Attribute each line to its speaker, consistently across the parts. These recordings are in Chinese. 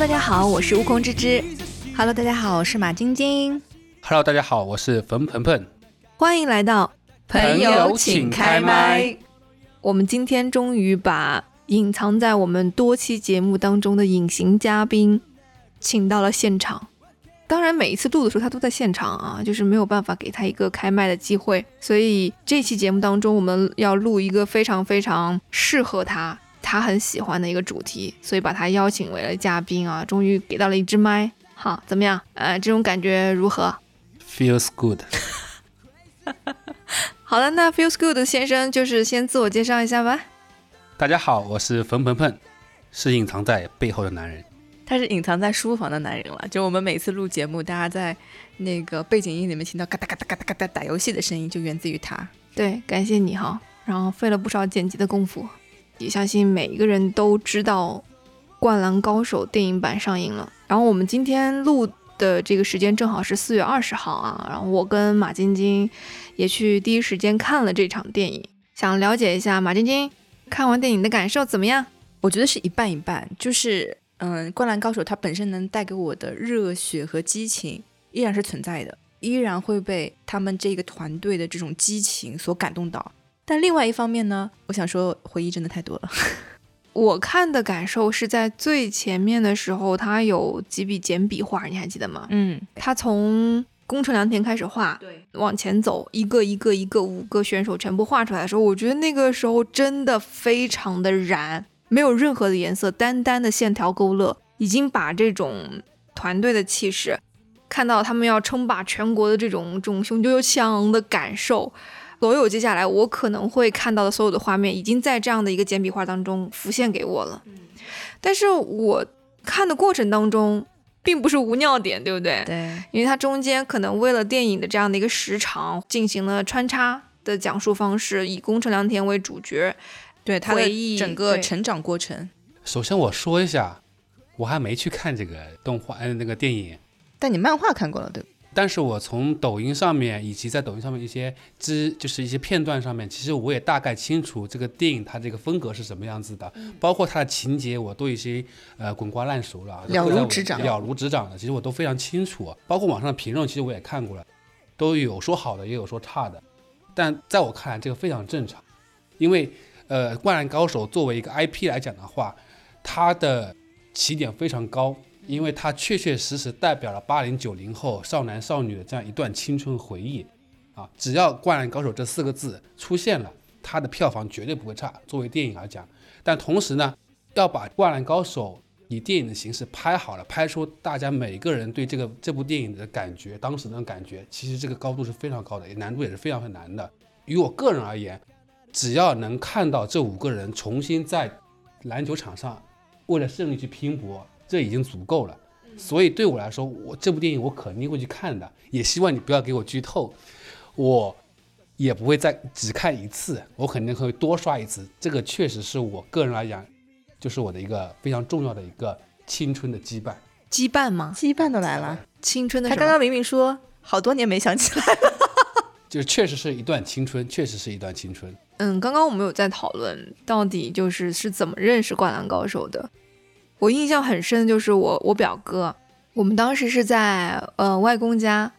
Speaker 1: Hello，大家好，我是悟空之之。
Speaker 2: Hello，大家好，我是马晶晶。
Speaker 3: Hello，大家好，我是冯鹏鹏。
Speaker 1: 欢迎来到
Speaker 3: 朋友请开麦。
Speaker 1: 我们今天终于把隐藏在我们多期节目当中的隐形嘉宾请到了现场。当然，每一次录的时候他都在现场啊，就是没有办法给他一个开麦的机会。所以这期节目当中，我们要录一个非常非常适合他、他很喜欢的一个主题，所以把他邀请为了嘉宾啊，终于给到了一支麦。好，怎么样？呃，这种感觉如何
Speaker 3: ？Feels good。
Speaker 1: 好了，那 Feels Good 先生就是先自我介绍一下吧。
Speaker 3: 大家好，我是冯鹏鹏，是隐藏在背后的男人。
Speaker 2: 他是隐藏在书房的男人了。就我们每次录节目，大家在那个背景音里面听到嘎哒嘎哒嘎哒嘎哒打游戏的声音，就源自于他。
Speaker 1: 对，感谢你哈，然后费了不少剪辑的功夫。也相信每一个人都知道《灌篮高手》电影版上映了。然后我们今天录的这个时间正好是四月二十号啊，然后我跟马晶晶也去第一时间看了这场电影，想了解一下马晶晶看完电影的感受怎么样？
Speaker 2: 我觉得是一半一半，就是嗯，《灌篮高手》它本身能带给我的热血和激情依然是存在的，依然会被他们这个团队的这种激情所感动到。但另外一方面呢，我想说回忆真的太多了。
Speaker 1: 我看的感受是在最前面的时候，他有几笔简笔画，你还记得吗？
Speaker 2: 嗯，
Speaker 1: 他从宫城良田开始画，
Speaker 2: 对，
Speaker 1: 往前走，一个一个一个五个选手全部画出来的时候，我觉得那个时候真的非常的燃，没有任何的颜色，单单的线条勾勒，已经把这种团队的气势，看到他们要称霸全国的这种这种雄赳赳气昂昂的感受。所有接下来我可能会看到的所有的画面，已经在这样的一个简笔画当中浮现给我了。但是我看的过程当中，并不是无尿点，对不对？
Speaker 2: 对，
Speaker 1: 因为它中间可能为了电影的这样的一个时长，进行了穿插的讲述方式，以宫城良田为主角，
Speaker 2: 对他
Speaker 1: 回忆
Speaker 2: 的整个成长过程。
Speaker 3: 首先我说一下，我还没去看这个动画，呃，那个电影。
Speaker 2: 但你漫画看过了，对吧？
Speaker 3: 但是我从抖音上面以及在抖音上面一些知，就是一些片段上面，其实我也大概清楚这个电影它这个风格是什么样子的，包括它的情节，我都已经呃滚瓜烂熟了，
Speaker 2: 了如指掌
Speaker 3: 了如指掌的，其实我都非常清楚。包括网上的评论，其实我也看过了，都有说好的，也有说差的。但在我看来，这个非常正常，因为呃，《灌篮高手》作为一个 IP 来讲的话，它的起点非常高，因为它确确实实代表了八零九零后少男少女的这样一段青春回忆啊！只要《灌篮高手》这四个字出现了，它的票房绝对不会差。作为电影来讲，但同时呢，要把《灌篮高手》以电影的形式拍好了，拍出大家每个人对这个这部电影的感觉，当时那种感觉，其实这个高度是非常高的，也难度也是非常非常难的。于我个人而言，只要能看到这五个人重新在篮球场上为了胜利去拼搏，这已经足够了。所以对我来说，我这部电影我肯定会去看的，也希望你不要给我剧透，我也不会再只看一次，我肯定会多刷一次。这个确实是我个人来讲，就是我的一个非常重要的一个青春的羁绊。
Speaker 1: 羁绊吗？
Speaker 2: 羁绊都来了，
Speaker 1: 青春的
Speaker 2: 他刚刚明明说好多年没想起来了。
Speaker 3: 就确实是一段青春，确实是一段青春。
Speaker 1: 嗯，刚刚我们有在讨论到底就是是怎么认识《灌篮高手》的。我印象很深的就是我我表哥，我们当时是在呃外公家，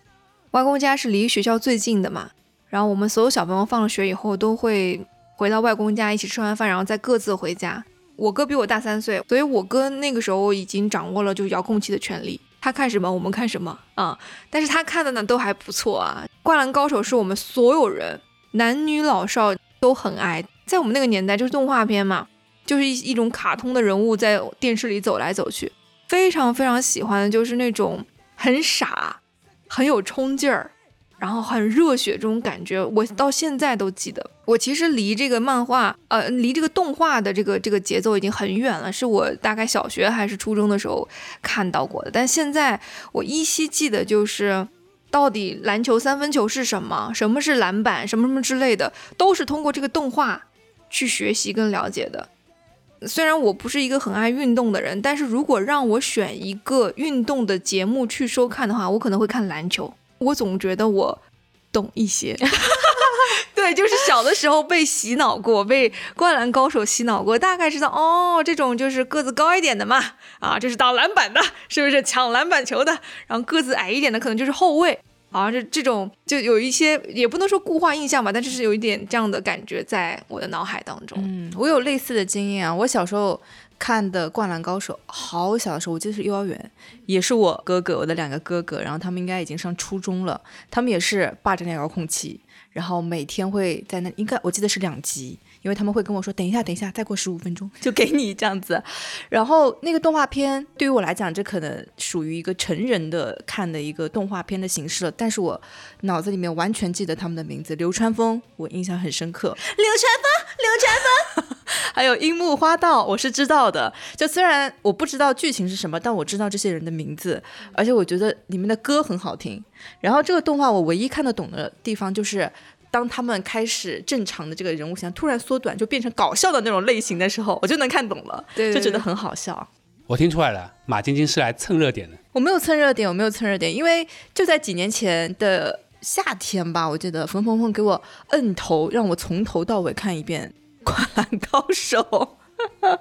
Speaker 1: 外公家是离学校最近的嘛。然后我们所有小朋友放了学以后都会回到外公家一起吃完饭，然后再各自回家。我哥比我大三岁，所以我哥那个时候已经掌握了就遥控器的权利，他看什么我们看什么啊、但是他看的呢都还不错啊。《灌篮高手》是我们所有人男女老少都很爱，在我们那个年代就是动画片嘛，就是一一种卡通的人物在电视里走来走去，非常非常喜欢的就是那种很傻、很有冲劲儿，然后很热血这种感觉，我到现在都记得。我其实离这个漫画，呃，离这个动画的这个这个节奏已经很远了，是我大概小学还是初中的时候看到过的，但现在我依稀记得就是。到底篮球三分球是什么？什么是篮板？什么什么之类的，都是通过这个动画去学习跟了解的。虽然我不是一个很爱运动的人，但是如果让我选一个运动的节目去收看的话，我可能会看篮球。我总觉得我懂一些。对，对，就是小的时候被洗脑过，被《灌篮高手》洗脑过，大概知道哦，这种就是个子高一点的嘛，啊，这是打篮板的，是不是抢篮板球的？然后个子矮一点的可能就是后卫。啊，这这种就有一些，也不能说固化印象吧，但就是有一点这样的感觉在我的脑海当中。
Speaker 2: 嗯，我有类似的经验啊。我小时候看的《灌篮高手》，好小的时候，我记得是幼儿园，也是我哥哥，我的两个哥哥，然后他们应该已经上初中了，他们也是霸占那遥控器，然后每天会在那，应该我记得是两集。因为他们会跟我说：“等一下，等一下，再过十五分钟就给你这样子。”然后那个动画片对于我来讲，这可能属于一个成人的看的一个动画片的形式了。但是我脑子里面完全记得他们的名字：流川枫，我印象很深刻。流川枫，流川枫，还有樱木花道，我是知道的。就虽然我不知道剧情是什么，但我知道这些人的名字，而且我觉得里面的歌很好听。然后这个动画我唯一看得懂的地方就是。当他们开始正常的这个人物形象突然缩短，就变成搞笑的那种类型的时候，我就能看懂了，就觉得很好笑。
Speaker 3: 我听出来了，马晶晶是来蹭热点的。
Speaker 2: 我没有蹭热点，我没有蹭热点，因为就在几年前的夏天吧，我记得冯鹏鹏给我摁头，让我从头到尾看一遍《灌篮高手》。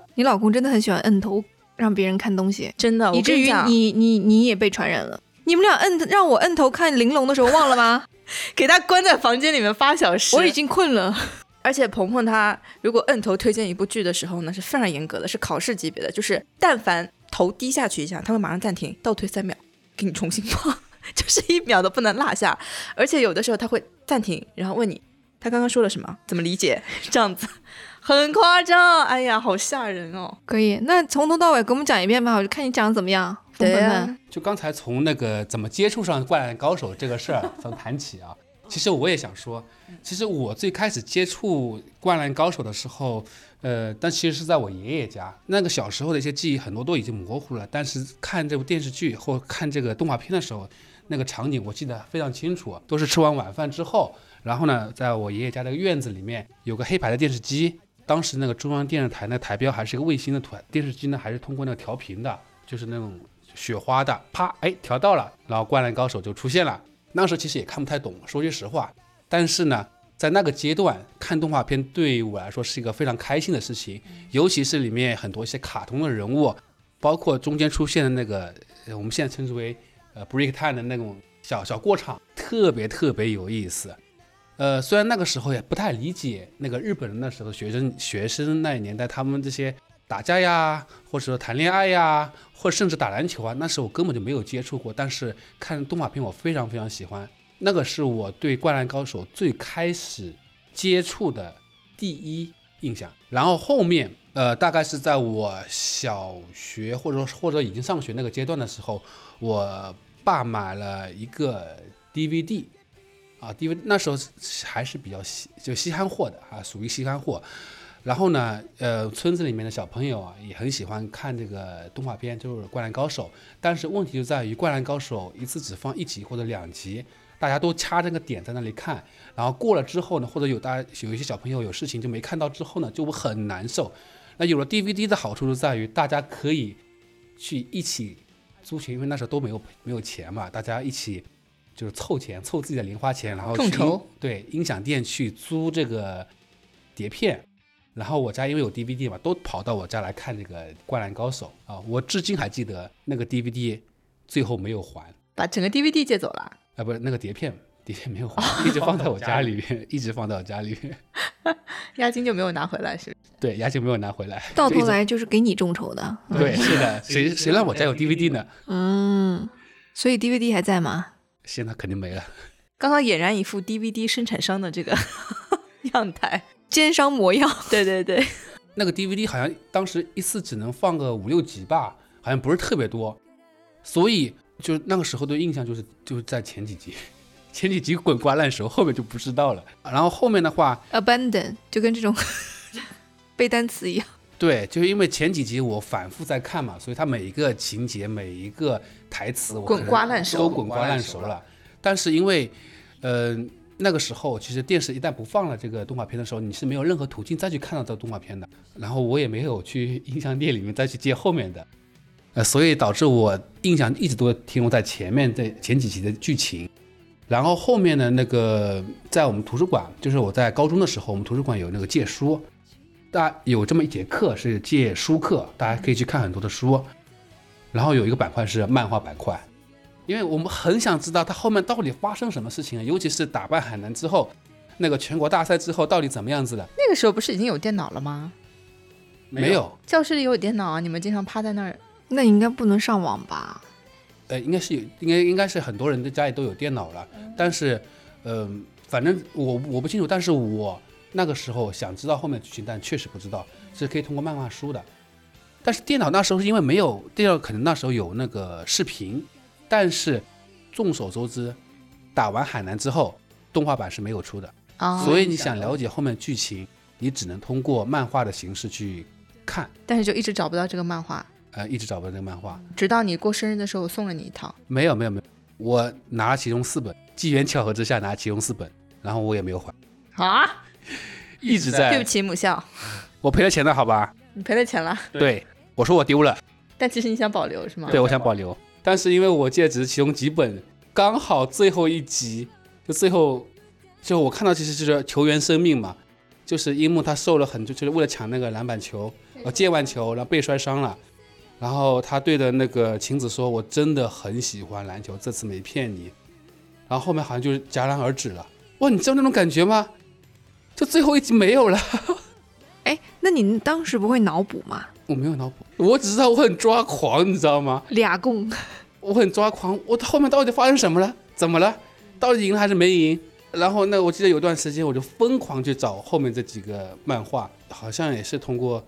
Speaker 1: 你老公真的很喜欢摁头，让别人看东西，
Speaker 2: 真的，
Speaker 1: 以至于你你你也被传染了。你们俩摁让我摁头看玲珑的时候忘了吗？
Speaker 2: 给他关在房间里面八小时，
Speaker 1: 我已经困了。
Speaker 2: 而且鹏鹏他如果摁头推荐一部剧的时候呢，是非常严格的，是考试级别的，就是但凡头低下去一下，他会马上暂停，倒退三秒，给你重新放，就是一秒都不能落下。而且有的时候他会暂停，然后问你他刚刚说了什么，怎么理解？这样子很夸张，哎呀，好吓人哦。
Speaker 1: 可以，那从头到尾给我们讲一遍吧，我就看你讲的怎么样。
Speaker 2: 对呀，
Speaker 3: 就刚才从那个怎么接触上灌篮高手这个事儿从谈起啊，其实我也想说，其实我最开始接触灌篮高手的时候，呃，但其实是在我爷爷家，那个小时候的一些记忆很多都已经模糊了，但是看这部电视剧或看这个动画片的时候，那个场景我记得非常清楚，都是吃完晚饭之后，然后呢，在我爷爷家那个院子里面有个黑白的电视机，当时那个中央电视台那台标还是一个卫星的图，电视机呢还是通过那个调频的，就是那种。雪花的，啪，哎，调到了，然后灌篮高手就出现了。那时候其实也看不太懂，说句实话。但是呢，在那个阶段看动画片对于我来说是一个非常开心的事情，尤其是里面很多一些卡通的人物，包括中间出现的那个，我们现在称之为呃 break time 的那种小小过场，特别特别有意思。呃，虽然那个时候也不太理解那个日本人那时候学生学生那年代他们这些。打架呀，或者说谈恋爱呀，或者甚至打篮球啊，那时候我根本就没有接触过。但是看动画片，我非常非常喜欢。那个是我对《灌篮高手》最开始接触的第一印象。然后后面，呃，大概是在我小学或者说或者已经上学那个阶段的时候，我爸买了一个 DVD，啊 dv 那时候还是比较稀就稀罕货的啊，属于稀罕货。然后呢，呃，村子里面的小朋友啊，也很喜欢看这个动画片，就是《灌篮高手》。但是问题就在于，《灌篮高手》一次只放一集或者两集，大家都掐这个点在那里看。然后过了之后呢，或者有大家有一些小朋友有事情就没看到之后呢，就会很难受。那有了 DVD 的好处就在于，大家可以去一起租钱，因为那时候都没有没有钱嘛，大家一起就是凑钱，凑自己的零花钱，然后
Speaker 2: 众筹
Speaker 3: 对音响店去租这个碟片。然后我家因为有 DVD 嘛，都跑到我家来看这个《灌篮高手》啊！我至今还记得那个 DVD 最后没有还，
Speaker 2: 把整个 DVD 借走了
Speaker 3: 啊！不是那个碟片，碟片没有还，一直放在我家里面，一直放在我家里面。
Speaker 2: 押金就没有拿回来是？
Speaker 3: 对，押金没有拿回来。
Speaker 1: 到头来就是给你众筹的。
Speaker 3: 对，是的，谁谁让我家有 DVD 呢？
Speaker 1: 嗯，所以 DVD 还在吗？
Speaker 3: 现在肯定没了。
Speaker 2: 刚刚俨然一副 DVD 生产商的这个 样态。
Speaker 1: 奸商模样，
Speaker 2: 对对对，
Speaker 3: 那个 DVD 好像当时一次只能放个五六集吧，好像不是特别多，所以就那个时候的印象就是就是在前几集，前几集滚瓜烂熟，后面就不知道了。然后后面的话
Speaker 1: ，abandon 就跟这种 背单词一样。
Speaker 3: 对，就是因为前几集我反复在看嘛，所以它每一个情节、每一个台词，我
Speaker 2: 滚瓜烂熟，
Speaker 3: 都滚瓜烂熟了。但是因为，嗯。那个时候，其实电视一旦不放了这个动画片的时候，你是没有任何途径再去看到这个动画片的。然后我也没有去音像店里面再去借后面的，呃，所以导致我印象一直都停留在前面这前几集的剧情。然后后面的那个在我们图书馆，就是我在高中的时候，我们图书馆有那个借书，大家有这么一节课是借书课，大家可以去看很多的书。然后有一个板块是漫画板块，因为我们很想知道它后面到底发生什么事情，尤其是打败海南之后，那个全国大赛之后到底怎么样子的？
Speaker 2: 那个时候不是已经有电脑了吗？
Speaker 3: 没有，
Speaker 2: 教室里有电脑啊，你们经常趴在那儿。
Speaker 1: 那应该不能上网吧？
Speaker 3: 呃，应该是有，应该应该是很多人的家里都有电脑了，但是，嗯、反正我我不清楚，但是我那个时候想知道后面剧情，但确实不知道，是可以通过漫画书的。但是电脑那时候是因为没有电脑，可能那时候有那个视频，但是众所周知，打完海南之后，动画版是没有出的，
Speaker 2: 啊
Speaker 3: 所以你想了解后面剧情，你只能通过漫画的形式去看，
Speaker 2: 但是就一直找不到这个漫画，
Speaker 3: 呃，一直找不到这个漫画。
Speaker 2: 直到你过生日的时候，我送了你一套。
Speaker 3: 没有没有没有，我拿了其中四本，机缘巧合之下拿了其中四本，然后我也没有还，
Speaker 2: 啊！
Speaker 3: 一直在
Speaker 2: 对不，起母校，
Speaker 3: 我赔了钱的好吧？
Speaker 2: 你赔了钱了，
Speaker 3: 对，我说我丢了，
Speaker 2: 但其实你想保留是吗？
Speaker 3: 对，我想保留，但是因为我记得只是其中几本，刚好最后一集，就最后，就我看到其实就是球员生命嘛，就是樱木他受了很多，就是为了抢那个篮板球，呃，接完球然后被摔伤了。然后他对着那个晴子说：“我真的很喜欢篮球，这次没骗你。”然后后面好像就是戛然而止了。哇，你知道那种感觉吗？就最后一集没有了，
Speaker 1: 哎，那你当时不会脑补吗？
Speaker 3: 我没有脑补，我只知道我很抓狂，你知道吗？
Speaker 1: 俩共，
Speaker 3: 我很抓狂，我后面到底发生什么了？怎么了？到底赢了还是没赢？然后那我记得有段时间我就疯狂去找后面这几个漫画，好像也是通过，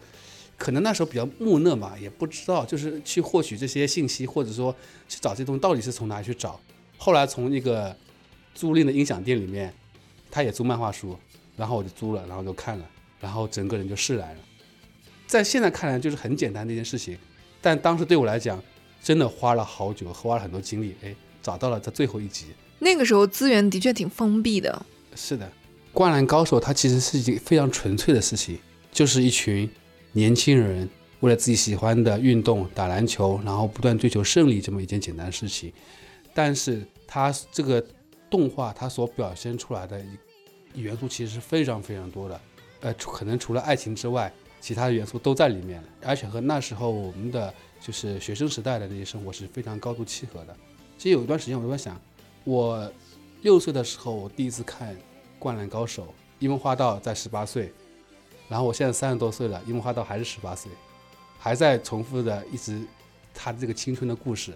Speaker 3: 可能那时候比较木讷嘛，也不知道，就是去获取这些信息，或者说去找这些东西到底是从哪里去找。后来从一个租赁的音响店里面，他也租漫画书，然后我就租了，然后就看了，然后整个人就释然了。在现在看来就是很简单的一件事情，但当时对我来讲，真的花了好久，花了很多精力，哎，找到了这最后一集。
Speaker 1: 那个时候资源的确挺封闭的。
Speaker 3: 是的，《灌篮高手》它其实是一件非常纯粹的事情，就是一群年轻人为了自己喜欢的运动打篮球，然后不断追求胜利这么一件简单的事情。但是它这个动画它所表现出来的元素其实是非常非常多的，呃，可能除了爱情之外，其他的元素都在里面了，而且和那时候我们的就是学生时代的那些生活是非常高度契合的。其实有一段时间我都在想，我六岁的时候我第一次看《灌篮高手》，樱木花道在十八岁，然后我现在三十多岁了，樱木花道还是十八岁，还在重复的一直他这个青春的故事，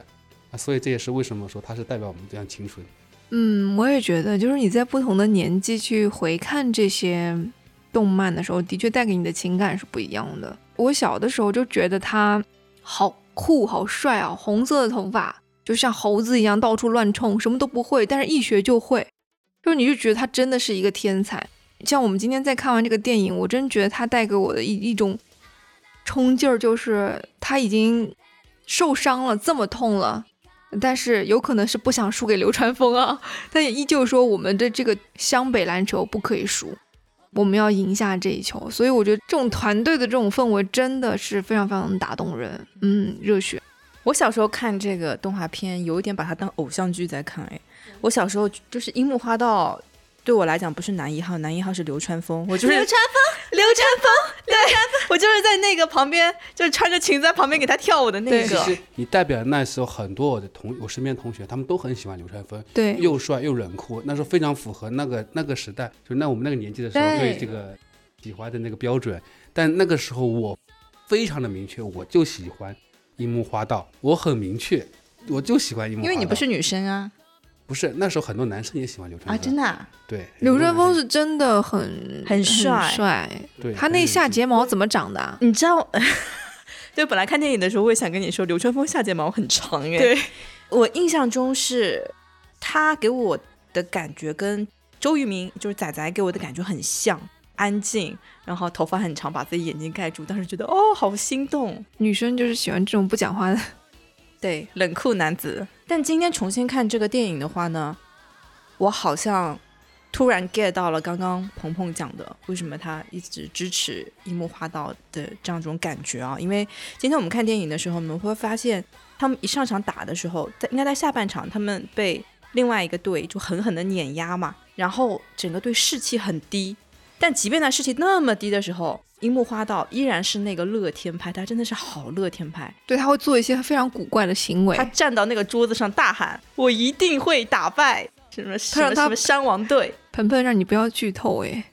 Speaker 3: 啊，所以这也是为什么说他是代表我们这样青春。
Speaker 1: 嗯，我也觉得，就是你在不同的年纪去回看这些动漫的时候，的确带给你的情感是不一样的。我小的时候就觉得他好酷、好帅啊，红色的头发，就像猴子一样到处乱冲，什么都不会，但是一学就会，就是你就觉得他真的是一个天才。像我们今天在看完这个电影，我真觉得他带给我的一一种冲劲儿，就是他已经受伤了，这么痛了。但是有可能是不想输给流川枫啊，但也依旧说我们的这个湘北篮球不可以输，我们要赢下这一球。所以我觉得这种团队的这种氛围真的是非常非常打动人，嗯，热血。
Speaker 2: 我小时候看这个动画片，有一点把它当偶像剧在看。哎，我小时候就是樱木花道，对我来讲不是男一号，男一号是流川枫。我就是
Speaker 1: 流川
Speaker 2: 枫，流川枫，对，我就是在那个旁边，就是穿着裙子在旁边给他跳舞的那个。
Speaker 3: 其实你代表那时候很多我的同我身边同学，他们都很喜欢流川枫，
Speaker 1: 对，
Speaker 3: 又帅又冷酷，那时候非常符合那个那个时代，就那我们那个年纪的时候
Speaker 2: 对
Speaker 3: 对这个喜欢的那个标准。但那个时候我非常的明确，我就喜欢樱木花道，我很明确，我就喜欢樱木花道。
Speaker 2: 因为你不是女生啊
Speaker 3: 不是那时候很多男生也喜欢流川
Speaker 2: 啊，真的、啊，
Speaker 3: 对，
Speaker 1: 刘川枫
Speaker 3: 很多男生
Speaker 1: 是真的很
Speaker 2: 很帅
Speaker 1: 帅。
Speaker 3: 对
Speaker 1: 他那下睫毛怎么长的、啊？
Speaker 2: 你知道，就本来看电影的时候，我也想跟你说，刘川风下睫毛很长哎。
Speaker 1: 对，
Speaker 2: 我印象中是他给我的感觉跟周渝民，就是仔仔给我的感觉很像，安静，然后头发很长，把自己眼睛盖住，当时觉得哦，好心动。
Speaker 1: 女生就是喜欢这种不讲话的。
Speaker 2: 对，冷酷男子。但今天重新看这个电影的话呢，我好像突然 get 到了刚刚鹏鹏讲的，为什么他一直支持樱木花道的这样一种感觉啊？因为今天我们看电影的时候，我们会发现他们一上场打的时候，在应该在下半场，他们被另外一个队就狠狠的碾压嘛，然后整个队士气很低。但即便他士气那么低的时候，樱木花道依然是那个乐天派，他真的是好乐天派。
Speaker 1: 对，他会做一些非常古怪的行为
Speaker 2: 他。站到那个桌子上大喊：“我一定会打败什么什
Speaker 1: 让他
Speaker 2: 么什么山王队
Speaker 1: 盆盆，让你不要剧透哎。！”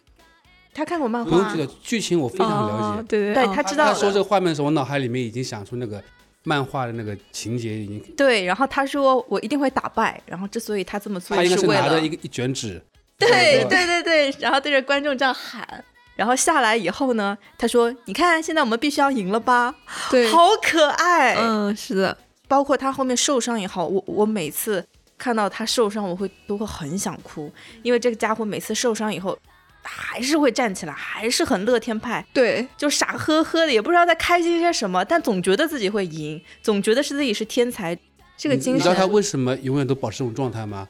Speaker 2: 他看过漫画
Speaker 3: 不用剧透剧情，我非常了解。
Speaker 1: 哦对对哦
Speaker 2: 对他知道
Speaker 3: 他说这。个画面的时候，我脑海里面已经想出那个漫画的那个情节，已经
Speaker 2: 对，然后他说：“我一定会打败。”然后之所以他这么做
Speaker 3: 他应该是
Speaker 2: 为了
Speaker 3: 拿着一个一卷纸，
Speaker 2: 对对对对，然后对着观众这样喊。然后下来以后呢，他说：“你看，现在我们必须要赢了吧？
Speaker 1: 对，
Speaker 2: 好可爱。
Speaker 1: 嗯，是的，
Speaker 2: 包括他后面受伤也好，我我每次看到他受伤，我会都会很想哭，因为这个家伙每次受伤以后，还是会站起来，还是很乐天派，
Speaker 1: 对，
Speaker 2: 就傻呵呵的，也不知道在开心些什么，但总觉得自己会赢，总觉得是自己是天才。这个精
Speaker 3: 神你知道他，为什么永远都保持这种状态吗？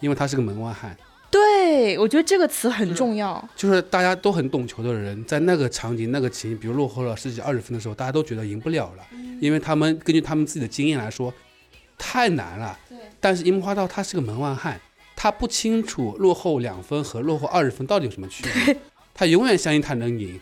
Speaker 3: 因为他是个门外汉，
Speaker 2: 对我觉得这个词很重要。
Speaker 3: 就是大家都很懂球的人，在那个场景、那个情，比如落后了十几二十分的时候，大家都觉得赢不了了，因为他们根据他们自己的经验来说，太难了。但是樱木花道他是个门外汉，他不清楚落后两分和落后二十分到底有什么区别，他永远相信他能赢，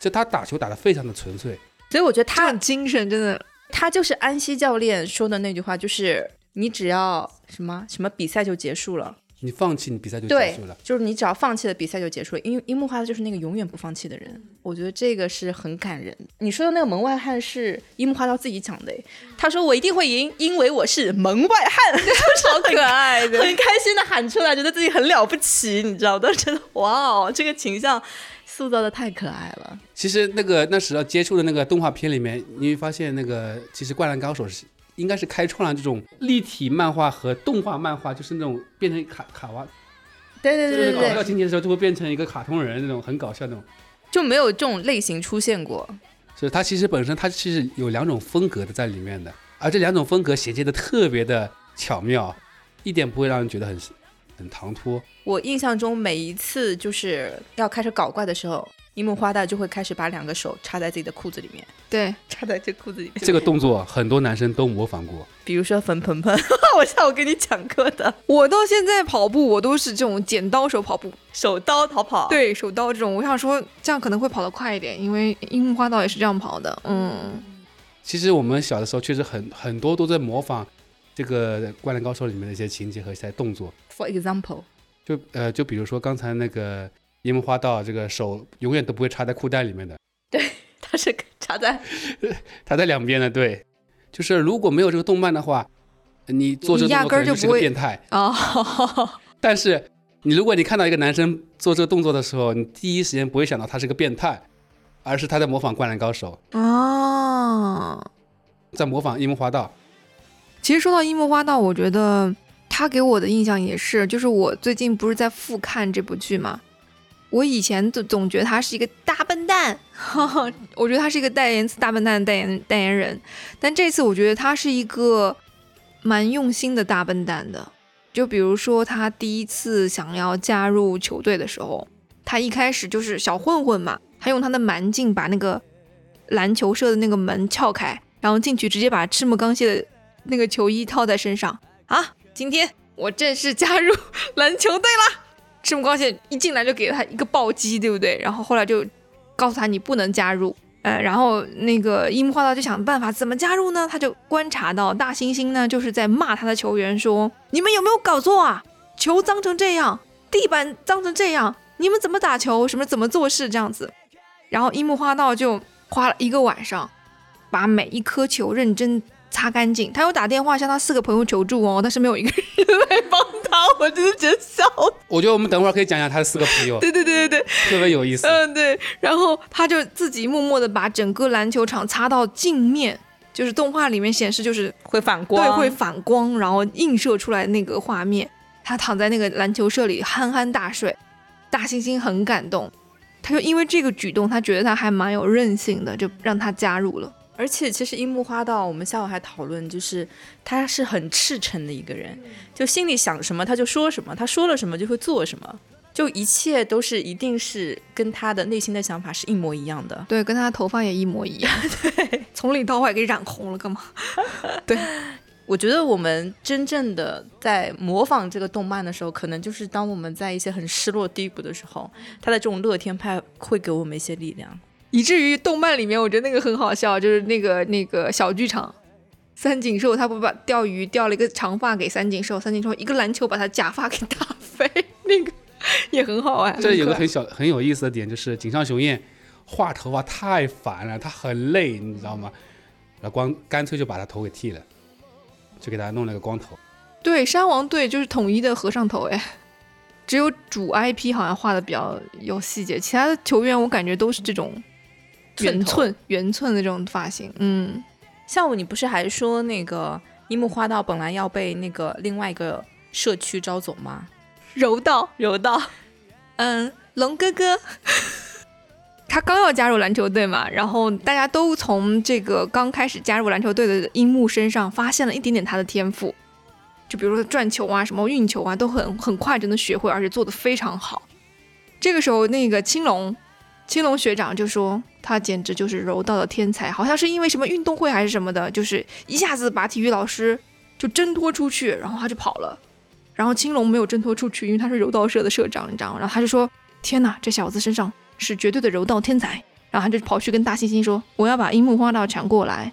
Speaker 3: 就他打球打得非常的纯粹。
Speaker 2: 所以我觉得他
Speaker 1: 这种精神真的
Speaker 2: 他就是安西教练说的那句话，就是你只要什么什么比赛就结束了。
Speaker 3: 你放弃，你比赛就结束了。，
Speaker 2: 就是你只要放弃了比赛就结束了。樱樱木花道就是那个永远不放弃的人，我觉得这个是很感人。你说的那个门外汉是樱木花道自己讲的，他说我一定会赢，因为我是门外汉，超可爱的，很开心的喊出来，觉得自己很了不起，你知道？我当时觉得哇哦，这个形象塑造的太可爱了。
Speaker 3: 其实那个那时候接触的那个动画片里面，你会发现那个其实《灌篮高手》是应该是开创了这种立体漫画和动画漫画，就是那种变成卡卡哇，
Speaker 2: 对对
Speaker 3: 就是搞笑
Speaker 2: 对对对，
Speaker 3: 情节的时候就会变成一个卡通人那种很搞笑那种。
Speaker 2: 就没有这种类型出现过。
Speaker 3: 所以它其实本身它其实有两种风格的在里面的，而这两种风格衔接的特别的巧妙，一点不会让人觉得很很唐突。
Speaker 2: 我印象中，每一次就是要开始搞怪的时候，樱木花道就会开始把两个手插在自己的裤子里面，
Speaker 1: 对，
Speaker 2: 插在这裤子里面。
Speaker 3: 这个动作很多男生都模仿过。
Speaker 2: 比如说粉盆盆，我下午跟你讲课的
Speaker 1: 我到现在跑步我都是这种剪刀手跑步，
Speaker 2: 手刀逃跑。，
Speaker 1: 对手刀这种，我想说这样可能会跑得快一点，因为樱木花道也是这样跑的，嗯，
Speaker 3: 其实我们小的时候确实很很多都在模仿这个《灌篮高手》里面的一些情节和一些动作。
Speaker 2: For example，
Speaker 3: 就呃，就比如说刚才那个樱木花道，这个手永远都不会插在裤袋里面的，对
Speaker 2: 他是插在
Speaker 3: 它在两边的。对，就是如果没有这个动漫的话，你做这个动作就是
Speaker 1: 根儿就不会
Speaker 3: 个变态。
Speaker 1: 哦，
Speaker 3: 但是你如果你看到一个男生做这个动作的时候，你第一时间不会想到他是个变态，而是他在模仿《灌篮高手
Speaker 1: 哦，》，
Speaker 3: 在模仿樱木花道。
Speaker 1: 其实说到樱木花道，我觉得他给我的印象也是，就是我最近不是在复看这部剧嘛，我以前总总觉得他是一个大笨蛋，哈哈，我觉得他是一个代言词大笨蛋的代言代言人，但这次我觉得他是一个蛮用心的大笨蛋的。就比如说他第一次想要加入球队的时候，他一开始就是小混混嘛，他用他的蛮劲把那个篮球社的那个门撬开，然后进去直接把赤木刚宪的那个球衣套在身上啊！今天我正式加入篮球队啦！赤木刚宪一进来就给了他一个暴击，对不对？然后后来就告诉他你不能加入，呃，然后那个樱木花道就想办法怎么加入呢？他就观察到大猩猩呢就是在骂他的球员说：“你们有没有搞错啊？球脏成这样，地板脏成这样，你们怎么打球？什么怎么做事这样子？”然后樱木花道就花了一个晚上，把每一颗球认真擦干净。他又打电话向他四个朋友求助哦，但是没有一个人来帮他，我真是觉得笑死。
Speaker 3: 我觉得我们等会儿可以讲讲他的四个朋友，
Speaker 1: 对对对对对，
Speaker 3: 特别有意思。
Speaker 1: 嗯对。然后他就自己默默的把整个篮球场擦到镜面，就是动画里面显示就是
Speaker 2: 会反光，
Speaker 1: 对，会反光，然后映射出来那个画面。他躺在那个篮球社里憨憨大睡，大猩猩很感动。他就因为这个举动，他觉得他还蛮有韧性的，就让他加入了。
Speaker 2: 而且其实樱木花道，我们下午还讨论，就是他是很赤诚的一个人，就心里想什么他就说什么，他说了什么就会做什么，就一切都是一定是跟他的内心的想法是一模一样的。
Speaker 1: 对，跟他头发也一模一样，对，从里到外给染红了，干嘛？对，
Speaker 2: 我觉得我们真正的在模仿这个动漫的时候，可能就是当我们在一些很失落低谷的时候，他的这种乐天派会给我们一些力量。
Speaker 1: 以至于动漫里面，我觉得那个很好笑，就是那个那个小剧场，三井寿他不把钓鱼钓了一个长发给三井寿，三井寿一个篮球把他假发给打飞，那个也很好玩。
Speaker 3: 这有个很小很有意思的点，就是井上雄彦画头发太烦了，他很累，你知道吗？然后光干脆就把他头给剃了，就给他弄了个光头。
Speaker 1: 对山王队就是统一的和尚头哎，只有主 IP 好像画的比较有细节，其他的球员我感觉都是这种圆
Speaker 2: 寸
Speaker 1: 寸圆寸的这种发型。嗯，
Speaker 2: 下午你不是还说那个樱木花道本来要被那个另外一个社区招走吗？
Speaker 1: 柔道，
Speaker 2: 柔道，
Speaker 1: 嗯，龙哥哥。他刚要加入篮球队嘛，然后大家都从这个刚开始加入篮球队的樱木身上发现了一点点他的天赋，就比如说转球啊、什么运球啊，都很很快就能学会，而且做得非常好。这个时候，那个青龙，青龙学长就说他简直就是柔道的天才，好像是因为什么运动会还是什么的，就是一下子把体育老师就挣脱出去，然后他就跑了。然后青龙没有挣脱出去，因为他是柔道社的社长，你知道吗？然后他就说：“天哪，这小子身上是绝对的柔道天才。”然后他就跑去跟大猩猩说：“我要把樱木花道抢过来。”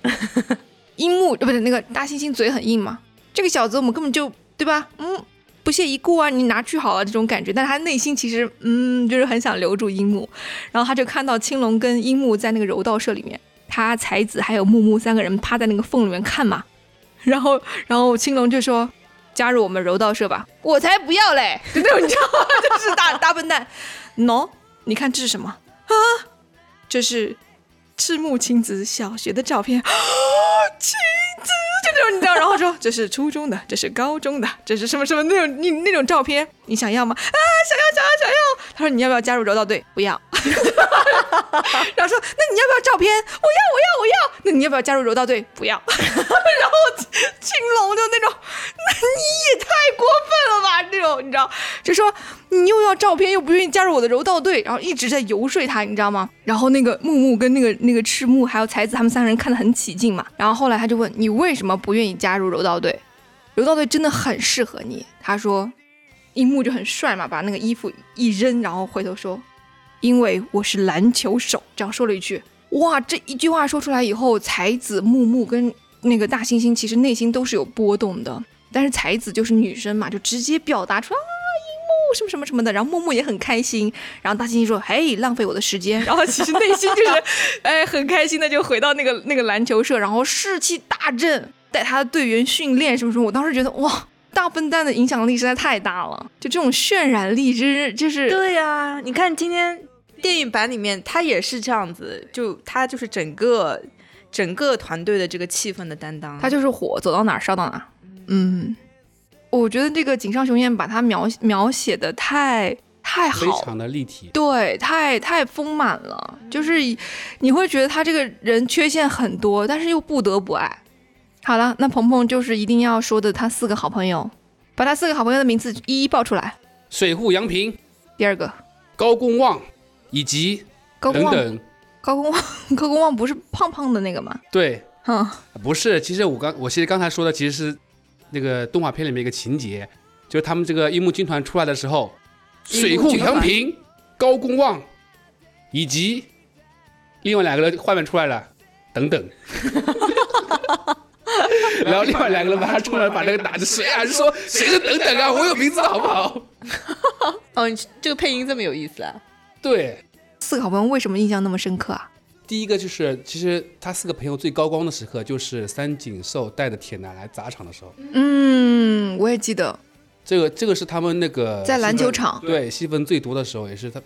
Speaker 1: 樱木不是那个大猩猩嘴很硬嘛，这个小子我们根本就对吧？嗯，不屑一顾啊，你拿去好了这种感觉。但他内心其实嗯，就是很想留住樱木。然后他就看到青龙跟樱木在那个柔道社里面，他才子还有木木三个人趴在那个缝里面看嘛。然后然后青龙就说。加入我们柔道社吧！我才不要嘞！就那种你知道吗？就是大大笨蛋。喏、你看这是什么啊？这是赤木晴子小学的照片啊！晴子就那种你知道，然后说这是初中的，这是高中的，这是什么什么那种你那种照片，你想要吗？啊，想要想要想要！他说你要不要加入柔道队？不要。然后说那你要不要照片？我要我要我要。那你要不要加入柔道队？不要。然后青龙就那种，那你也太过分了吧？那种你知道，就说你又要照片，又不愿意加入我的柔道队，然后一直在游说他，你知道吗？然后那个木木跟那个那个赤木还有才子他们三个人看得很起劲嘛。然后后来他就问你为什么不愿意加入柔道队？柔道队真的很适合你。他说，樱木就很帅嘛，把那个衣服一扔，然后回头说，因为我是篮球手，这样说了一句。哇，这一句话说出来以后，才子、木木跟那个大猩猩其实内心都是有波动的，但是才子就是女生嘛，就直接表达出来啊，樱木什么什么什么的，然后木木也很开心，然后大猩猩说，嘿，浪费我的时间，然后其实内心就是，哎，很开心的就回到那个那个篮球社，然后士气大振，带他的队员训练什么什么，我当时觉得哇。大笨蛋的影响力实在太大了，就这种渲染力，就是就是
Speaker 2: 对呀、你看今天电影版里面他也是这样子，就他就是整个整个团队的这个气氛的担当。
Speaker 1: 他就是火，走到哪儿烧到哪儿。嗯，我觉得这个井上雄彦把他描描写的太太好，
Speaker 3: 非常的立体。
Speaker 1: 对，太太丰满了，就是你会觉得他这个人缺陷很多，但是又不得不爱。好了，那鹏鹏就是一定要说的他四个好朋友，把他四个好朋友的名字一一报出来。
Speaker 3: 水户洋平、
Speaker 1: 第二个
Speaker 3: 高公望以及
Speaker 1: 高公望，
Speaker 3: 等等，
Speaker 1: 高公望，高公 望不是胖胖的那个吗？
Speaker 3: 对，
Speaker 1: 嗯，
Speaker 3: 不是，其实我刚我其实刚才说的其实是那个动画片里面一个情节，就是他们这个樱木军团出来的时候，水户洋平、高公望以及另外两个人画面出来了，等等。然后另外两个人把他出来，把那个打着谁啊？就说谁是等等啊？我有名字好不好？
Speaker 2: 哦，你这个配音这么有意思啊！
Speaker 3: 对，
Speaker 1: 四个好朋友为什么印象那么深刻啊？
Speaker 3: 第一个就是，其实他四个朋友最高光的时刻，就是三井寿带着铁男来砸场的时候。
Speaker 1: 嗯，我也记得
Speaker 3: 这个这个是他们那个
Speaker 1: 在篮球场
Speaker 3: 对戏份最多的时候，也是他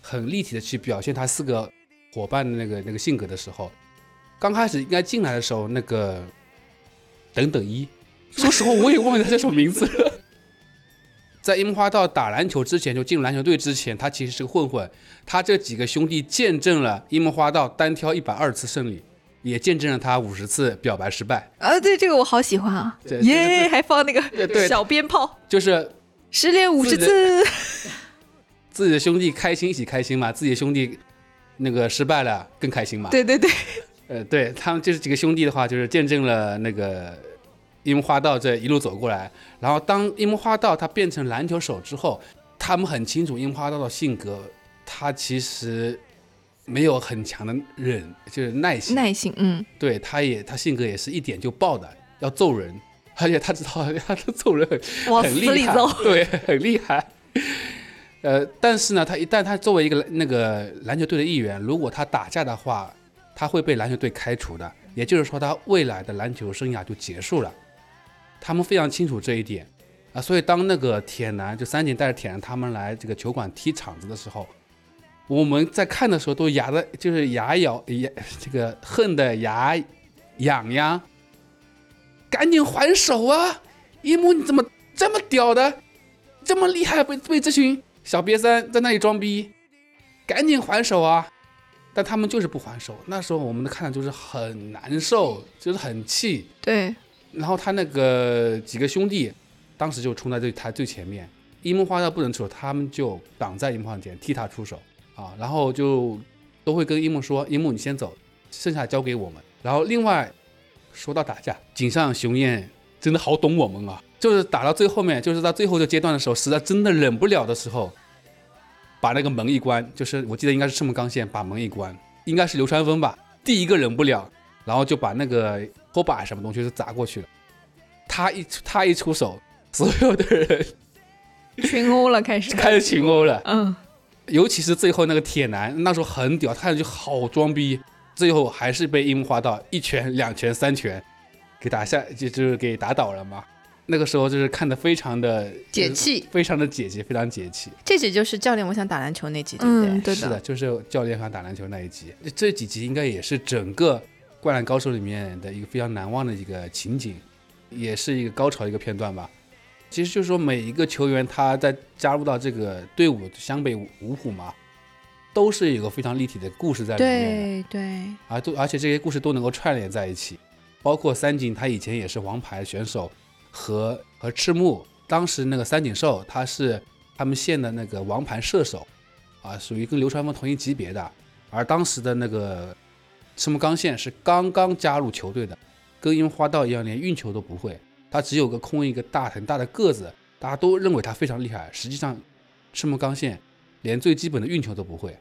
Speaker 3: 很立体的去表现他四个伙伴的那个那个性格的时候。刚开始应该进来的时候，那个等等一，说实话我也忘记他叫什么名字了。在樱木花道打篮球之前，就进入篮球队之前，他其实是个混混。他这几个兄弟见证了樱木花道单挑一百二次胜利，也见证了他五十次表白失败。
Speaker 1: 啊，对这个我好喜欢啊，耶，还放那个小鞭炮，
Speaker 3: 就是
Speaker 1: 失恋五十次，
Speaker 3: 自己的兄弟开心一起开心嘛，自己的兄弟那个失败了更开心嘛。
Speaker 1: 对对对，
Speaker 3: 呃，对他们就是几个兄弟的话，就是见证了那个樱木花道这一路走过来，然后当樱木花道他变成篮球手之后，他们很清楚樱木花道的性格，他其实没有很强的忍，就是耐心。
Speaker 1: 耐心，嗯，
Speaker 3: 对，他也他性格也是一点就爆的，要揍人，而且他知道他揍人 很很厉害对，很厉害。呃，但是呢，他一旦他作为一个那个篮球队的一员，如果他打架的话，他会被篮球队开除的，也就是说，他未来的篮球生涯就结束了。他们非常清楚这一点啊，所以当那个铁男就三井带着铁男他们来这个球馆踢场子的时候，我们在看的时候都牙的，就是牙咬牙，这个恨的牙痒痒，赶紧还手啊！一木你怎么这么屌的，这么厉害，被被这群小瘪三在那里装逼，赶紧还手啊！但他们就是不还手，那时候我们的看的就是很难受，就是很气。
Speaker 1: 对，
Speaker 3: 然后他那个几个兄弟，当时就冲在最他最前面，樱木花道不能出手，他们就挡在樱木花道前替他出手啊，然后就都会跟樱木说：“樱木你先走，剩下交给我们。”然后另外说到打架，井上雄彦真的好懂我们啊，就是打到最后面，就是到最后这阶段的时候，实在真的忍不了的时候，把那个门一关，就是我记得应该是赤木刚宪把门一关，应该是流川枫吧，第一个忍不了，然后就把那个拖把什么东西就砸过去了。他一他一出手，所有的人
Speaker 1: 群殴了，开始，
Speaker 3: 开始群殴了，
Speaker 1: 嗯，
Speaker 3: 尤其是最后那个铁男，那时候很屌，看上去好装逼，最后还是被樱木花道一拳、两拳、三拳给打下，就就是给打倒了嘛。那个时候就是看的非常的
Speaker 2: 解，气。
Speaker 3: 非常的解气，非常解气。
Speaker 2: 这集就是教练，我想打篮球那集，对不对？
Speaker 1: 嗯，对
Speaker 3: 是的，，就是教练想打篮球那一集，这几集应该也是整个《灌篮高手》里面的一个非常难忘的一个情景，也是一个高潮的一个片段吧。其实就是说，每一个球员他在加入到这个队伍湘北五虎嘛，都是有个非常立体的故事在里面的，
Speaker 2: 对对，
Speaker 3: 而，都而且这些故事都能够串联在一起。包括三井，他以前也是王牌选手，和和赤木，当时那个三井寿他是他们县的那个王牌射手，啊，属于跟流川枫同一级别的。而当时的那个赤木刚宪是刚刚加入球队的，跟樱花道一样，连运球都不会，他只有个空一个大很大的个子，大家都认为他非常厉害。实际上，赤木刚宪连最基本的运球都不会。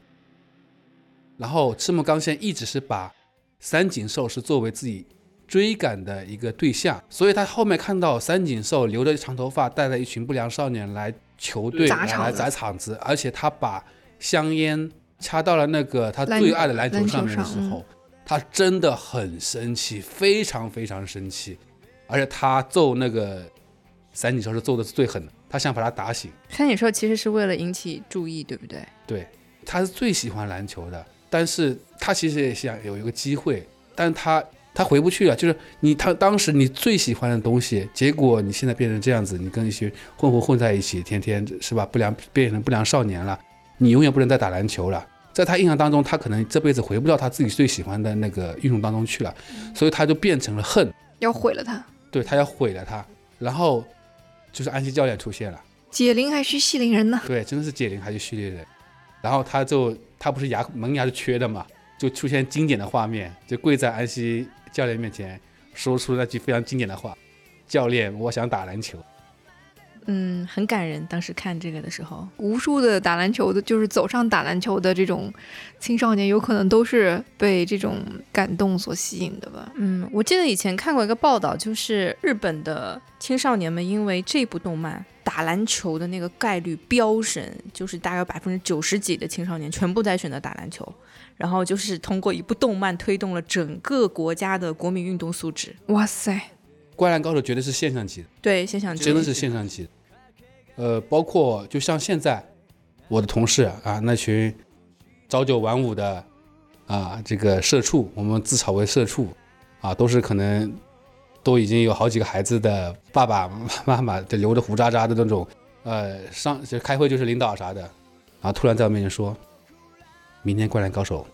Speaker 3: 然后赤木刚宪一直是把三井寿是作为自己追赶的一个对象，所以他后面看到三井寿留着长头发，带着一群不良少年来球队来来
Speaker 1: 砸场子
Speaker 3: 而且他把香烟掐到了那个他最爱的篮球上面的时候，他真的很生气，非常非常生气，而且他揍那个三井寿是揍的是最狠的，他想把他打醒。
Speaker 2: 三井寿其实是为了引起注意，对不对？
Speaker 3: 对，他是最喜欢篮球的，但是他其实也想有一个机会，但是他他回不去了。就是你他当时你最喜欢的东西，结果你现在变成这样子，你跟一些混混混在一起，天天是吧？不良变成不良少年了，你永远不能再打篮球了。在他印象当中，他可能这辈子回不到他自己最喜欢的那个运动当中去了，所以他就变成了恨，
Speaker 1: 要毁了他。
Speaker 3: 对他要毁了他。然后就是安西教练出现了。
Speaker 1: 解铃还须系铃人呢。
Speaker 3: 对，真的是解铃还须系铃人。然后他就他不是牙门牙是缺的嘛，就出现经典的画面，就跪在安西教练面前，说出那句非常经典的话：“教练，我想打篮球。
Speaker 2: 嗯，很感人。当时看这个的时候，
Speaker 1: 无数的打篮球的，就是走上打篮球的这种青少年，有可能都是被这种感动所吸引的吧。
Speaker 2: 嗯，我记得以前看过一个报道，就是日本的青少年们因为这部动漫打篮球的那个概率飙升，就是大概百分之九十几的青少年全部在选择打篮球，然后就是通过一部动漫推动了整个国家的国民运动素质。
Speaker 1: 哇塞，《
Speaker 3: 灌篮高手》绝对是现象级的，
Speaker 2: 对，现象级
Speaker 3: 真的是现象级的。呃，包括就像现在我的同事啊，那群朝九晚五的啊，这个社畜，我们自嘲为社畜啊，都是可能都已经有好几个孩子的爸爸妈妈，就留着胡渣渣的那种，呃，上就开会就是领导啥的，然后突然在我面前说，明天《灌篮高手》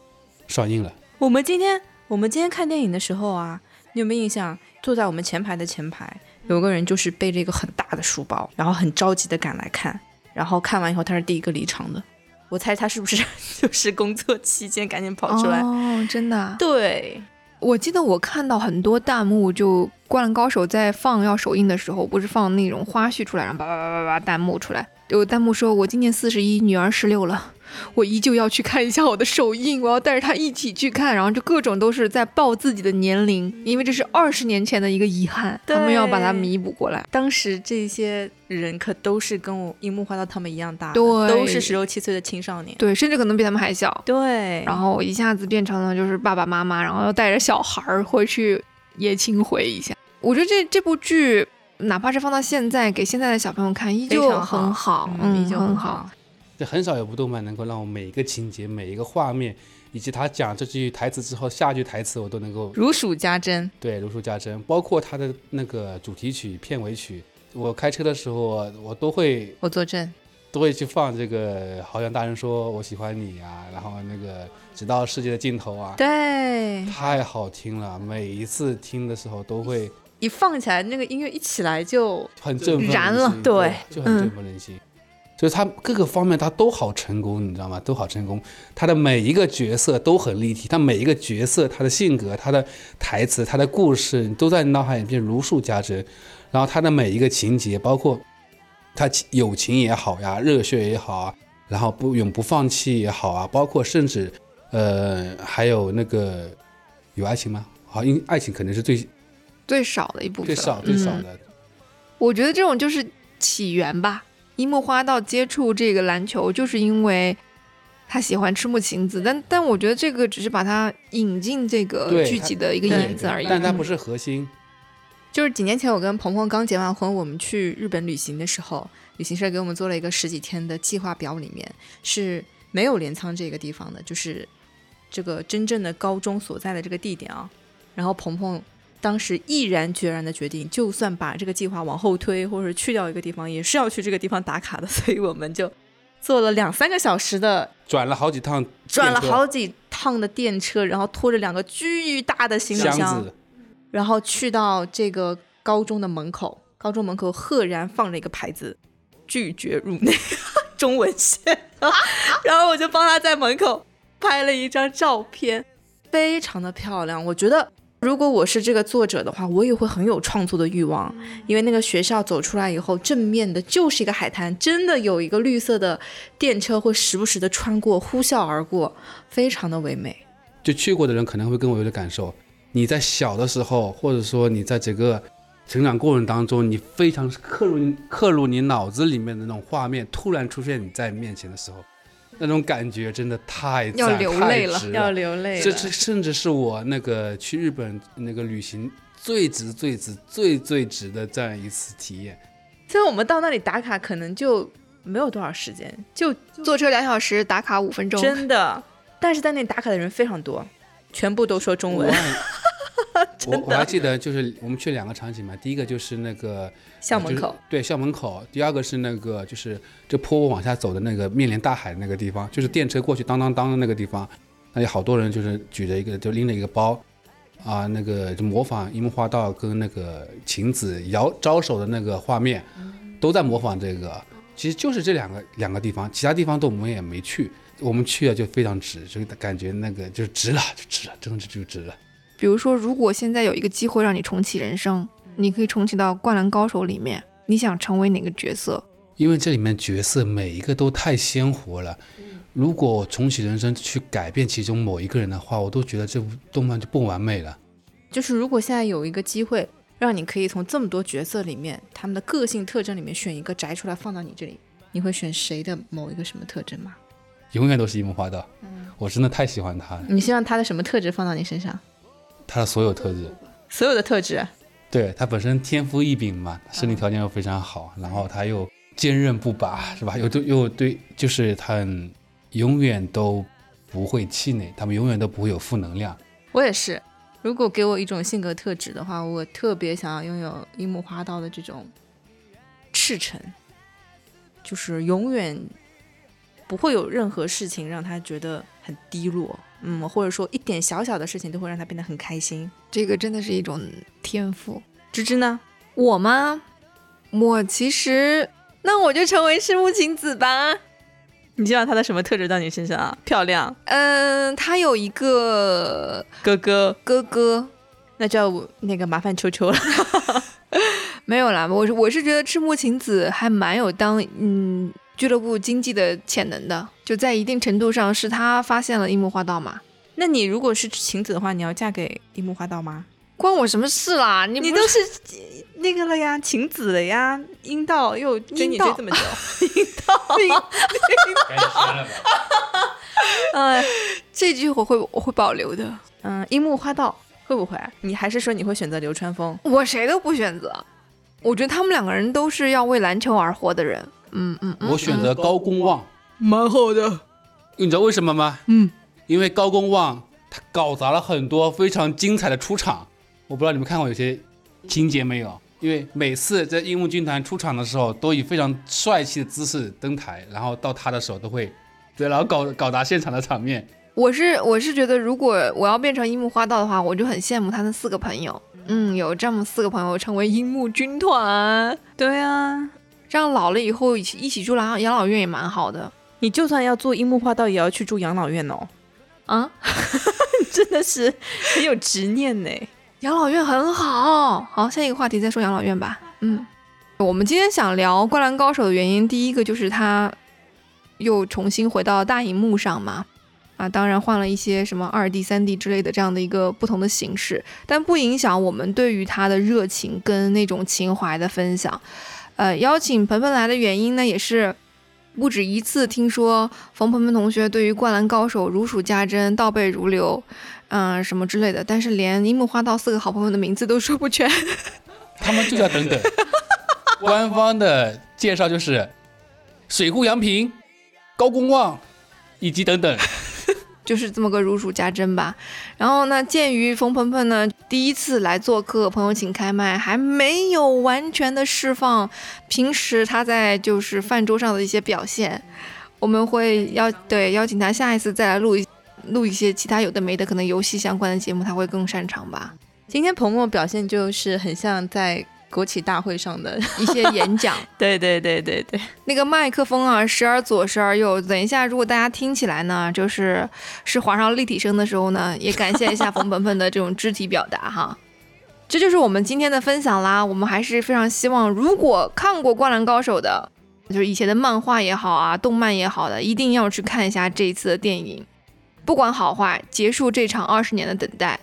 Speaker 3: 上映了。
Speaker 2: 我们今天我们今天看电影的时候啊，你有没有印象？坐在我们前排的前排有个人就是背着一个很大的书包，然后很着急的赶来看，然后看完以后他是第一个离场的。我猜他是不是 就是工作期间赶紧跑出来？
Speaker 1: 哦，真的啊、
Speaker 2: 对，
Speaker 1: 我记得我看到很多弹幕，就《灌篮高手》在放要首映的时候，不是放那种花絮出来，然后叭叭叭叭叭弹幕出来，有弹幕说：“我今年四十一，女儿十六了。”我依旧要去看一下我的首映，我要带着她一起去看，然后就各种都是在报自己的年龄，因为这是二十年前的一个遗憾，他们要把它弥补过来。
Speaker 2: 当时这些人可都是跟我樱木花道他们一样大，
Speaker 1: 对，
Speaker 2: 都是十六七岁的青少年，
Speaker 1: 对，甚至可能比他们还小，
Speaker 2: 对。
Speaker 1: 然后一下子变成了就是爸爸妈妈，然后要带着小孩儿回去也青回一下。我觉得这这部剧，哪怕是放到现在给现在的小朋友看，依旧很好，
Speaker 2: 嗯，依旧
Speaker 1: 很
Speaker 2: 好。
Speaker 3: 就很少有部动漫能够让我每一个情节、每一个画面，以及他讲这句台词之后下句台词，我都能够
Speaker 2: 如数家珍。
Speaker 3: 对，如数家珍。包括他的那个主题曲、片尾曲，我开车的时候我都会，
Speaker 2: 我作证，
Speaker 3: 都会去放这个。好像大人说我喜欢你啊，然后那个直到世界的尽头啊，
Speaker 2: 对，
Speaker 3: 太好听了。每一次听的时候都会
Speaker 2: 一放起来，那个音乐一起来就
Speaker 3: 很振奋
Speaker 1: 燃了，
Speaker 3: 对，就很振奋人心。就是他各个方面他都好成功，你知道吗？都好成功。他的每一个角色都很立体，他每一个角色他的性格、他的台词、他的故事都在脑海里边如数家珍。然后他的每一个情节，包括他友情也好呀，热血也好啊，然后不永不放弃也好啊，包括甚至呃还有那个有爱情吗？好，因为爱情可能是最
Speaker 1: 最少的一部分，
Speaker 3: 最少最少的。
Speaker 1: 我觉得这种就是起源吧。樱木花道接触这个篮球，就是因为他喜欢赤木晴子，但但我觉得这个只是把他引进这个剧集的一个引子而已，
Speaker 3: 但他不是核心。
Speaker 2: 就是几年前我跟鹏鹏刚结完婚，我们去日本旅行的时候，旅行社给我们做了一个十几天的计划表，里面是没有镰仓这个地方的，就是这个真正的高中所在的这个地点啊。然后鹏鹏。当时毅然决然的决定，就算把这个计划往后推，或者去掉一个地方，也是要去这个地方打卡的。所以我们就坐了两三个小时的，
Speaker 3: 转了好几趟，
Speaker 2: 转了好几趟的电车，然后拖着两个巨大的行李箱，然后去到这个高中的门口。高中门口赫然放着一个牌子，拒绝入内，中文写。然后我就帮他在门口拍了一张照片，非常的漂亮。我觉得。如果我是这个作者的话，我也会很有创作的欲望，因为那个学校走出来以后，正面的就是一个海滩，真的有一个绿色的电车会时不时的穿过，呼啸而过，非常的唯美。
Speaker 3: 就去过的人可能会跟我有点感受，你在小的时候，或者说你在整个成长过程当中，你非常刻入刻入你脑子里面的那种画面，突然出现你在面前的时候。那种感觉真的太
Speaker 1: 要流泪了，
Speaker 2: 要流泪。
Speaker 3: 这这甚至是我那个去日本那个旅行最值、最值、最最值的这样一次体验。
Speaker 2: 所以我们到那里打卡可能就没有多少时间，就
Speaker 1: 坐车两小时，打卡五分钟。
Speaker 2: 真的，但是在那里打卡的人非常多，全部都说中文。
Speaker 3: 我我还记得，就是我们去两个场景嘛，第一个就是那个
Speaker 2: 校门口，
Speaker 3: 对校门口；第二个是那个就是这坡往下走的那个面临大海的那个地方，就是电车过去当当当的那个地方，那有好多人就是举着一个就拎着一个包，啊，那个就模仿樱木花道跟那个晴子摇招手的那个画面，都在模仿这个。其实就是这两个两个地方，其他地方都我们也没去，我们去了就非常值，就感觉那个就值了，就值了，真的就值了。
Speaker 1: 比如说，如果现在有一个机会让你重启人生，你可以重启到《灌篮高手》里面，你想成为哪个角色？
Speaker 3: 因为这里面角色每一个都太鲜活了。如果我重启人生去改变其中某一个人的话，我都觉得这部动漫就不完美了。
Speaker 2: 就是如果现在有一个机会，让你可以从这么多角色里面，他们的个性特征里面选一个摘出来放到你这里，你会选谁的某一个什么特征吗？
Speaker 3: 永远都是樱木花道。嗯，我真的太喜欢他了。
Speaker 2: 你希望他的什么特质放到你身上？
Speaker 3: 他的所有特质，
Speaker 2: 所有的特质，
Speaker 3: 对他本身天赋异禀嘛，身体条件又非常好，然后他又坚韧不拔，是吧？又对又对，就是他永远都不会气馁，他们永远都不会有负能量。
Speaker 2: 我也是，如果给我一种性格特质的话，我特别想要拥有樱木花道的这种赤诚，就是永远不会有任何事情让他觉得很低落。嗯，或者说一点小小的事情都会让他变得很开心，
Speaker 1: 这个真的是一种天赋。
Speaker 2: 芝芝呢？
Speaker 1: 我吗？我其实，那我就成为赤木晴子吧。
Speaker 2: 你希望他的什么特质到你身上啊？漂亮，
Speaker 1: 嗯，他有一个
Speaker 2: 哥哥，
Speaker 1: 哥哥，
Speaker 2: 那就要那个麻烦秋秋了。
Speaker 1: 没有啦，我是我是觉得赤木晴子还蛮有当嗯俱乐部经济的潜能的，就在一定程度上是他发现了樱木花道嘛。
Speaker 2: 那你如果是晴子的话，你要嫁给樱木花道吗？
Speaker 1: 关我什么事啦？你
Speaker 2: 你都是那个了呀，晴子了呀，阴道又追你追这么久，阴道，
Speaker 3: 该删了吧？
Speaker 2: 哎，
Speaker 1: 这句我会我会保留的，
Speaker 2: 嗯，樱木花道会不会？你还是说你会选择流川枫？
Speaker 1: 我谁都不选择。我觉得他们两个人都是要为篮球而活的人。嗯嗯嗯，
Speaker 3: 我选择高公望，
Speaker 1: 蛮好的。
Speaker 3: 你知道为什么吗？
Speaker 1: 嗯，
Speaker 3: 因为高公望他搞砸了很多非常精彩的出场。我不知道你们看过有些情节没有？因为每次在樱木军团出场的时候，都以非常帅气的姿势登台，然后到他的时候都会，对，然后搞搞砸现场的场面。
Speaker 1: 我是我是觉得，如果我要变成樱木花道的话，我就很羡慕他那四个朋友。嗯，有这么四个朋友成为樱木军团，
Speaker 2: 对啊，
Speaker 1: 这样老了以后一起一起住养养老院也蛮好的
Speaker 2: 你就算要做樱木花道，也要去住养老院哦。
Speaker 1: 啊。
Speaker 2: 真的是很有执念呢。
Speaker 1: 养老院很好。好，下一个话题再说养老院吧。嗯，我们今天想聊《灌篮高手》的原因，第一个就是他又重新回到大荧幕上嘛。啊，当然换了一些什么二 D、三 D 之类的这样的一个不同的形式，但不影响我们对于他的热情跟那种情怀的分享。呃，邀请鹏鹏来的原因呢，也是不止一次听说冯鹏鹏同学对于《灌篮高手》如数家珍、倒背如流，嗯、什么之类的，但是连樱木花道四个好朋友的名字都说不全。
Speaker 3: 他们就叫等等。官方的介绍就是水户洋平、高公望以及等等。
Speaker 1: 就是这么个如数家珍吧。然后呢，鉴于冯鹏鹏呢第一次来做客，朋友请开麦，还没有完全的释放平时他在就是饭桌上的一些表现，我们会邀对邀请他下一次再来录一录一些其他有的没的，可能游戏相关的节目，他会更擅长吧。
Speaker 2: 今天鹏鹏表现就是很像在国企大会上的，
Speaker 1: 一些演讲，
Speaker 2: 对对对对对，
Speaker 1: 那个麦克风啊，时而左，时而右。等一下，如果大家听起来呢，就是是华上立体声的时候呢，也感谢一下冯本本的这种肢体表达哈。这就是我们今天的分享啦。我们还是非常希望，如果看过《灌篮高手》的，就是以前的漫画也好啊，动漫也好的，一定要去看一下这一次的电影，不管好坏，结束这场二十年的等待。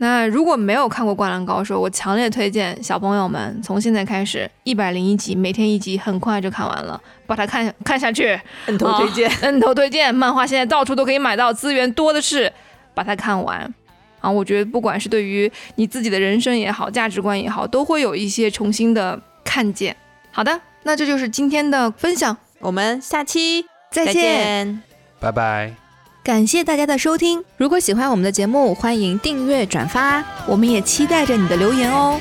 Speaker 1: 那如果没有看过《灌篮高手》，我强烈推荐小朋友们从现在开始，一百零一集，每天一集，很快就看完了，把它看看下去。
Speaker 2: 摁头推荐。
Speaker 1: 摁头推荐，漫画现在到处都可以买到，资源多的是，把它看完。啊，我觉得不管是对于你自己的人生也好，价值观也好，都会有一些重新的看见。好的，那这就是今天的分享，
Speaker 2: 我们下期
Speaker 1: 再见。
Speaker 2: 见。
Speaker 3: 拜拜。
Speaker 1: 感谢大家的收听，
Speaker 2: 如果喜欢我们的节目，欢迎订阅转发。
Speaker 1: 我们也期待着你的留言哦。